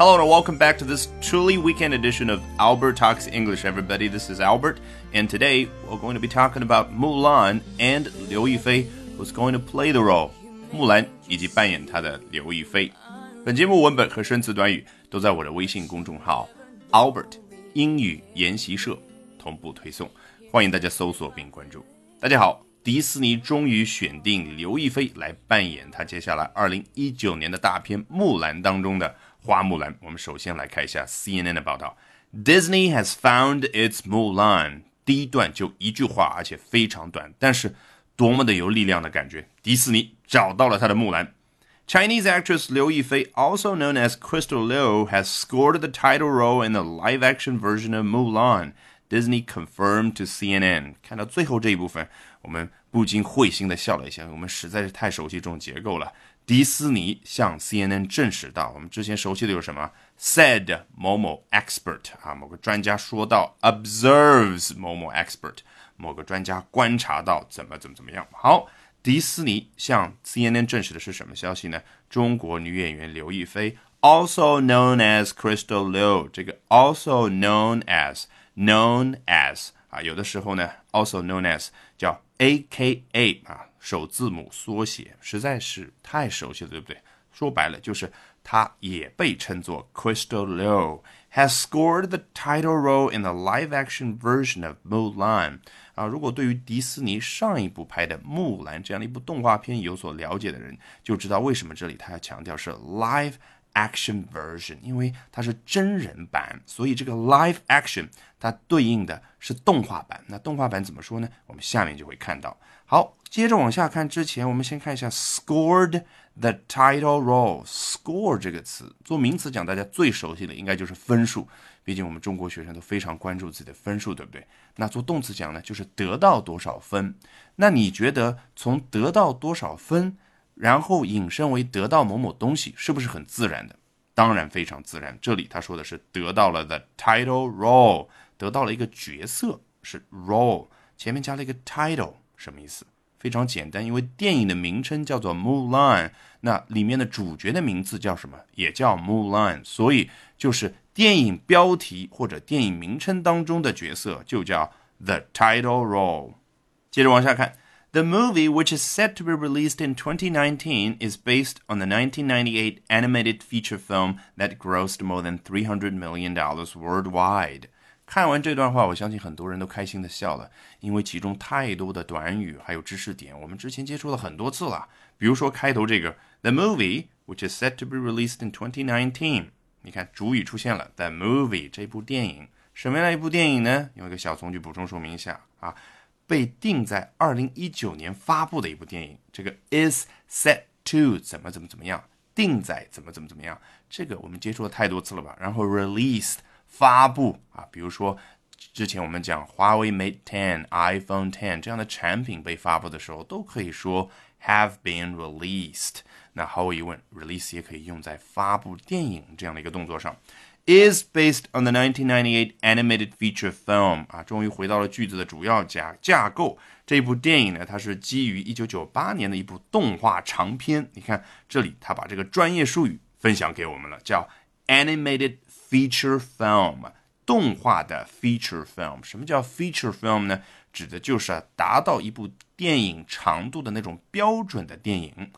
Hello and welcome back to this truly weekend edition of Albert Talks English, everybody. This is Albert, and today we're going to be talking about Mulan and Liu Yifei, who's going to play the role. 木兰以及扮演她的刘亦菲。本节目文本和生词短语都在我的微信公众号 Albert 英语研习社同步推送，欢迎大家搜索并关注。大家好，迪士尼终于选定刘亦菲来扮演她接下来二零一九年的大片《木兰》当中的 花木兰。我们首先来看一下 CNN 的报道：Disney has found its Mulan。第一段就一句话，而且非常短，但是多么的有力量的感觉！迪士尼找到了他的木兰。Chinese actress Liu Yifei, also known as Crystal Liu, has scored the title role in the live-action version of Mulan. Disney confirmed to CNN。看到最后这一部分，我们不禁会心的笑了一下。我们实在是太熟悉这种结构了。 迪士尼向 CNN 证实到，我们之前熟悉的有什么？Said 某某 expert 啊，某个专家说到，observes 某某 expert，某个专家观察到怎么怎么怎么样。好。迪士尼向 CNN 证实的是什么消息呢？中国女演员刘亦菲，also known as Crystal Liu，这个 also known as known as 啊，有的时候呢，also known as 叫 AKA 啊，首字母缩写，实在是太熟悉了，对不对？说白了就是她也被称作 Crystal Liu。has scored the title role in the live-action version of Mulan。啊，如果对于迪士尼上一部拍的《木兰》这样的一部动画片有所了解的人，就知道为什么这里他要强调是 live action version，因为它是真人版，所以这个 live action 它对应的是动画版。那动画版怎么说呢？我们下面就会看到。好，接着往下看之前，我们先看一下 scored。The title role score 这个词做名词讲，大家最熟悉的应该就是分数。毕竟我们中国学生都非常关注自己的分数，对不对？那做动词讲呢，就是得到多少分。那你觉得从得到多少分，然后引申为得到某某东西，是不是很自然的？当然非常自然。这里他说的是得到了 the title role，得到了一个角色是 role，前面加了一个 title，什么意思？非常简单，因为电影的名称叫做《Mulan》，那里面的主角的名字叫什么？也叫 Mulan，所以就是电影标题或者电影名称当中的角色就叫 The Title Role。接着往下看 ，The movie, which is set to be released in 2019, is based on the 1998 animated feature film that grossed more than 300 million dollars worldwide. 看完这段话，我相信很多人都开心的笑了，因为其中太多的短语还有知识点，我们之前接触了很多次了。比如说开头这个 The movie, which is set to be released in 2019，你看主语出现了，The movie 这部电影什么样的一部电影呢？用一个小从句补充说明一下啊， 被定在二零一九年发布的一部电影。这个 is set to 怎么怎么怎么样，定在怎么怎么怎么样，这个我们接触了太多次了吧？然后 released。发布啊，比如说之前我们讲华为 Mate 10、iPhone 10这样的产品被发布的时候，都可以说 have been released。那毫无疑问，release 也可以用在发布电影这样的一个动作上。Is based on the 1998 animated feature film 啊，终于回到了句子的主要架架构。这部电影呢，它是基于1998年的一部动画长片。你看这里，他把这个专业术语分享给我们了，叫 animated。Feature film，动画的 feature film，什么叫 feature film 呢？指的就是达到一部电影长度的那种标准的电影。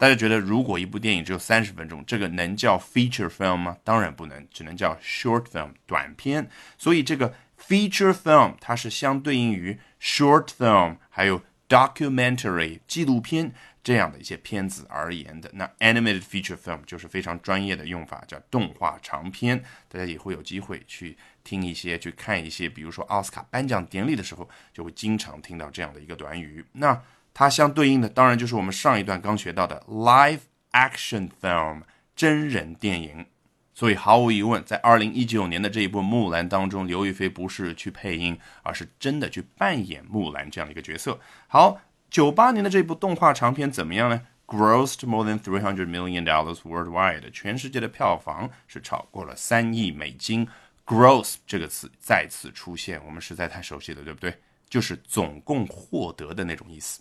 大家觉得，如果一部电影只有三十分钟，这个能叫 feature film 吗？当然不能，只能叫 short film 短片。所以这个 feature film 它是相对应于 short film，还有 documentary 纪录片。这样的一些片子而言的，那 animated feature film 就是非常专业的用法，叫动画长片。大家也会有机会去听一些、去看一些，比如说奥斯卡颁奖典礼的时候，就会经常听到这样的一个短语。那它相对应的，当然就是我们上一段刚学到的 live action film 真人电影。所以毫无疑问，在二零一九年的这一部《木兰》当中，刘亦菲不是去配音，而是真的去扮演木兰这样的一个角色。好。九八年的这部动画长片怎么样呢？Grossed more than three hundred million dollars worldwide，全世界的票房是超过了三亿美金。Gross 这个词再次出现，我们实在太熟悉了，对不对？就是总共获得的那种意思。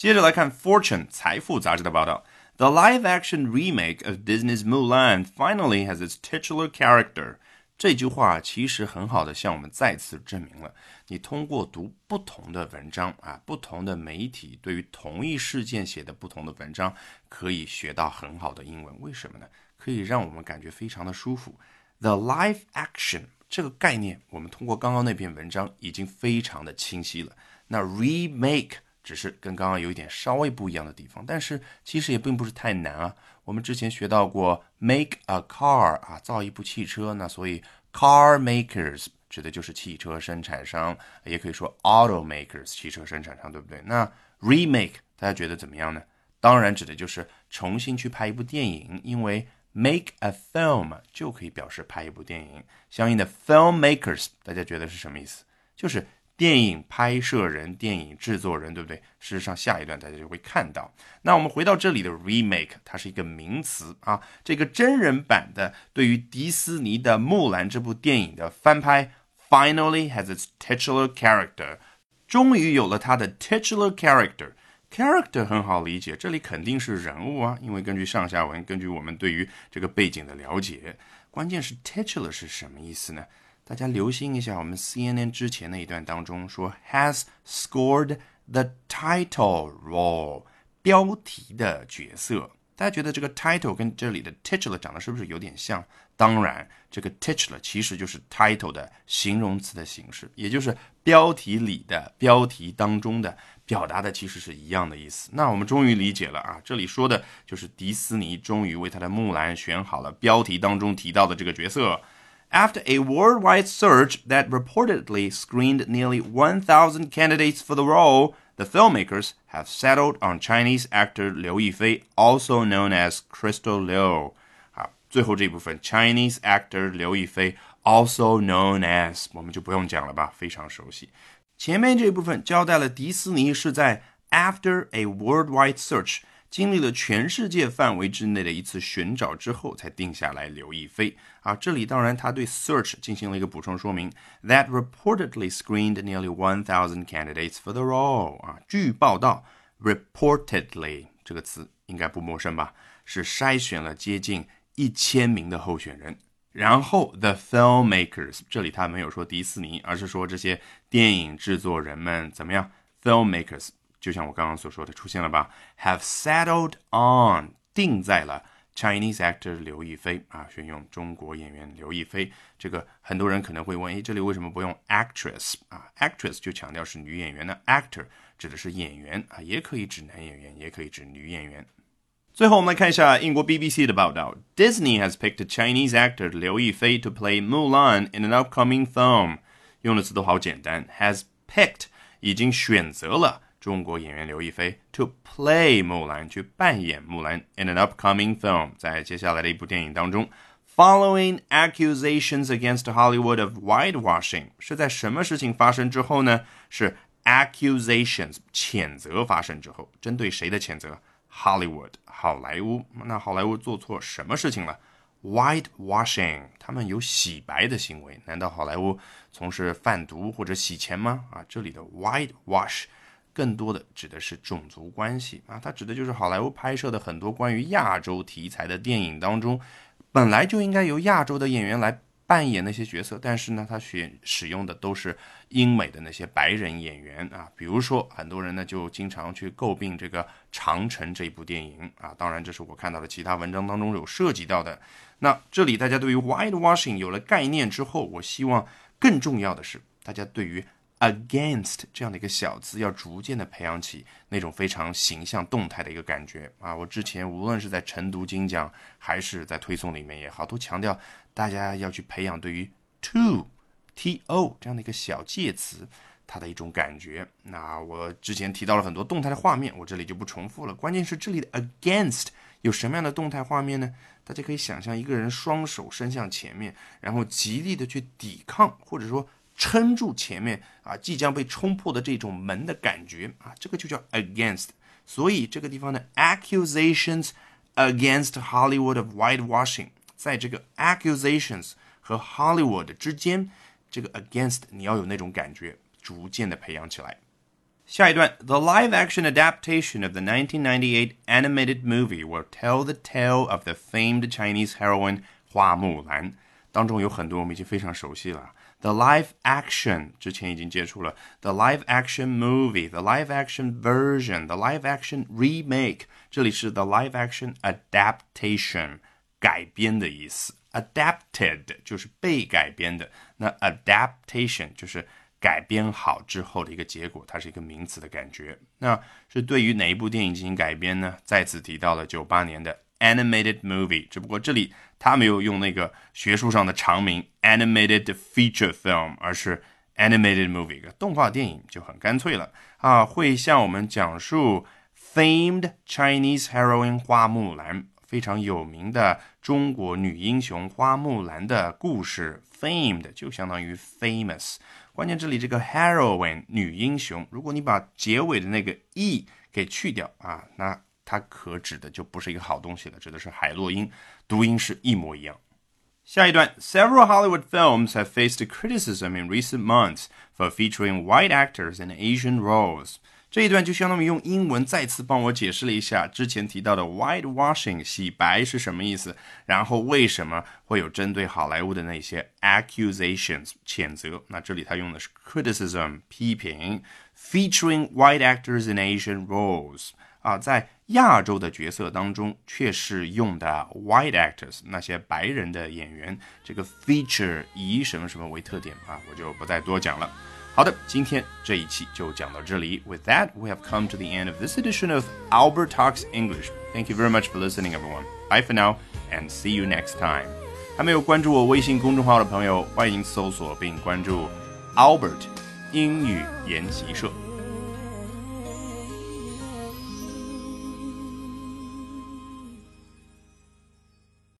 接着来看《Fortune》财富杂志的报道。The live-action remake of Disney's Mulan finally has its titular character. 这句话其实很好的向我们再次证明了，你通过读不同的文章啊，不同的媒体对于同一事件写的不同的文章，可以学到很好的英文。为什么呢？可以让我们感觉非常的舒服。The live action 这个概念，我们通过刚刚那篇文章已经非常的清晰了。那 remake 只是跟刚刚有一点稍微不一样的地方，但是其实也并不是太难啊。我们之前学到过 make a car 啊，造一部汽车，那所以 car makers 指的就是汽车生产商，也可以说 automakers 汽车生产商，对不对？那 remake 大家觉得怎么样呢？当然指的就是重新去拍一部电影，因为 make a film 就可以表示拍一部电影。相应的 filmmakers 大家觉得是什么意思？就是电影拍摄人、电影制作人，对不对？事实上，下一段大家就会看到。那我们回到这里的 remake，它是一个名词啊。这个真人版的对于迪斯尼的《木兰》这部电影的翻拍，finally has its titular character，终于有了它的 titular character。character 很好理解，这里肯定是人物啊，因为根据上下文，根据我们对于这个背景的了解，关键是 titular 是什么意思呢？大家留心一下，我们 CNN 之前那一段当中说 has scored the title role 标题的角色。大家觉得这个 title 跟这里的 titular 长得是不是有点像？当然，这个 titular 其实就是 title 的形容词的形式，也就是标题里的、标题当中的，表达的其实是一样的意思。那我们终于理解了啊，这里说的就是迪士尼终于为他的木兰选好了标题当中提到的这个角色。After a worldwide search that reportedly screened nearly 1,000 candidates for the role, the filmmakers have settled on Chinese actor Liu Yifei, also known as Crystal Liu. 好，最后这部分 Chinese actor 刘亦菲 also known as 我们就不用讲了吧，非常熟悉。前面这部分交代了迪士尼是在 after a worldwide search 经历了全世界范围之内的一次寻找之后，才定下来刘亦菲啊。这里当然他对 search 进行了一个补充说明，that reportedly screened nearly one thousand candidates for the role 啊。据报道，reportedly 这个词应该不陌生吧？是筛选了接近一千名的候选人。然后 the filmmakers 这里他没有说迪士尼，而是说这些电影制作人们怎么样？filmmakers。就像我刚刚所说的，出现了吧？Have settled on 定在了 Chinese actor 刘亦菲啊，选用中国演员刘亦菲。这个很多人可能会问，诶，这里为什么不用 actress 啊？actress 就强调是女演员呢，actor 指的是演员啊，也可以指男演员，也可以指女演员。最后我们来看一下英国 BBC 的报道：Disney has picked Chinese actor 刘亦菲 to play Mulan in an upcoming film。用的词都好简单，has picked 已经选择了。中国演员刘亦菲 to play 木兰，去扮演木兰 in an upcoming film，在接下来的一部电影当中。Following accusations against Hollywood of whitewashing，是在什么事情发生之后呢？是 accusations 谴责发生之后，针对谁的谴责？Hollywood 好莱坞。那好莱坞做错什么事情了？Whitewashing，他们有洗白的行为。难道好莱坞从事贩毒或者洗钱吗？啊，这里的 whitewash。更多的指的是种族关系啊，它指的就是好莱坞拍摄的很多关于亚洲题材的电影当中，本来就应该由亚洲的演员来扮演那些角色，但是呢，他选使用的都是英美的那些白人演员啊。比如说，很多人呢就经常去诟病这个《长城》这部电影啊，当然这是我看到的其他文章当中有涉及到的。那这里大家对于 whitewashing 有了概念之后，我希望更重要的是大家对于。Against 这样的一个小字，要逐渐的培养起那种非常形象动态的一个感觉啊！我之前无论是在晨读精讲，还是在推送里面也好，都强调大家要去培养对于 to t o 这样的一个小介词它的一种感觉。那我之前提到了很多动态的画面，我这里就不重复了。关键是这里的 against 有什么样的动态画面呢？大家可以想象一个人双手伸向前面，然后极力的去抵抗，或者说。撑住前面啊，即将被冲破的这种门的感觉啊，这个就叫 against。所以这个地方的 accusations against Hollywood of whitewashing，在这个 accusations 和 Hollywood 之间，这个 against 你要有那种感觉，逐渐的培养起来。 下一段，The live-action adaptation of the 1998 animated movie will tell the tale of the famed Chinese heroine 花木兰。当中有很多我们已经非常熟悉了。 The live action 之前已经接触了，the live action movie，the live action version，the live action remake，这里是 the live action adaptation 改编的意思。Adapted 就是被改编的，那 adaptation 就是改编好之后的一个结果，它是一个名词的感觉。那是对于哪一部电影进行改编呢？再次提到了九八年的 animated movie，只不过这里他没有用那个学术上的长名 animated feature film，而是 animated movie，一个动画电影就很干脆了啊，会向我们讲述 famed Chinese heroine 花木兰非常有名的中国女英雄花木兰的故事。famed 就相当于 famous。关键这里这个 heroine 女英雄，如果你把结尾的那个 e 给去掉啊，那它可指的就不是一个好东西了，指的是海洛因，读音是一模一样。下一段，Several Hollywood films have faced criticism in recent months for featuring white actors in Asian roles. 这一段就相当于用英文再次帮我解释了一下之前提到的 whitewashing 洗白是什么意思，然后为什么会有针对好莱坞的那些 accusations 谴责。那这里他用的是 criticism 批评，featuring white actors in Asian roles 啊，在亚洲的角色当中却是用的 white actors 那些白人的演员。这个 feature 以什么什么为特点啊，我就不再多讲了。好的，今天这一期就讲到这里。With that, we have come to the end of this edition of Albert Talks English. Thank you very much for listening, everyone. Bye for now, and see you next time. 还没有关注我微信公众号的朋友，欢迎搜索并关注 Albert 英语研习社。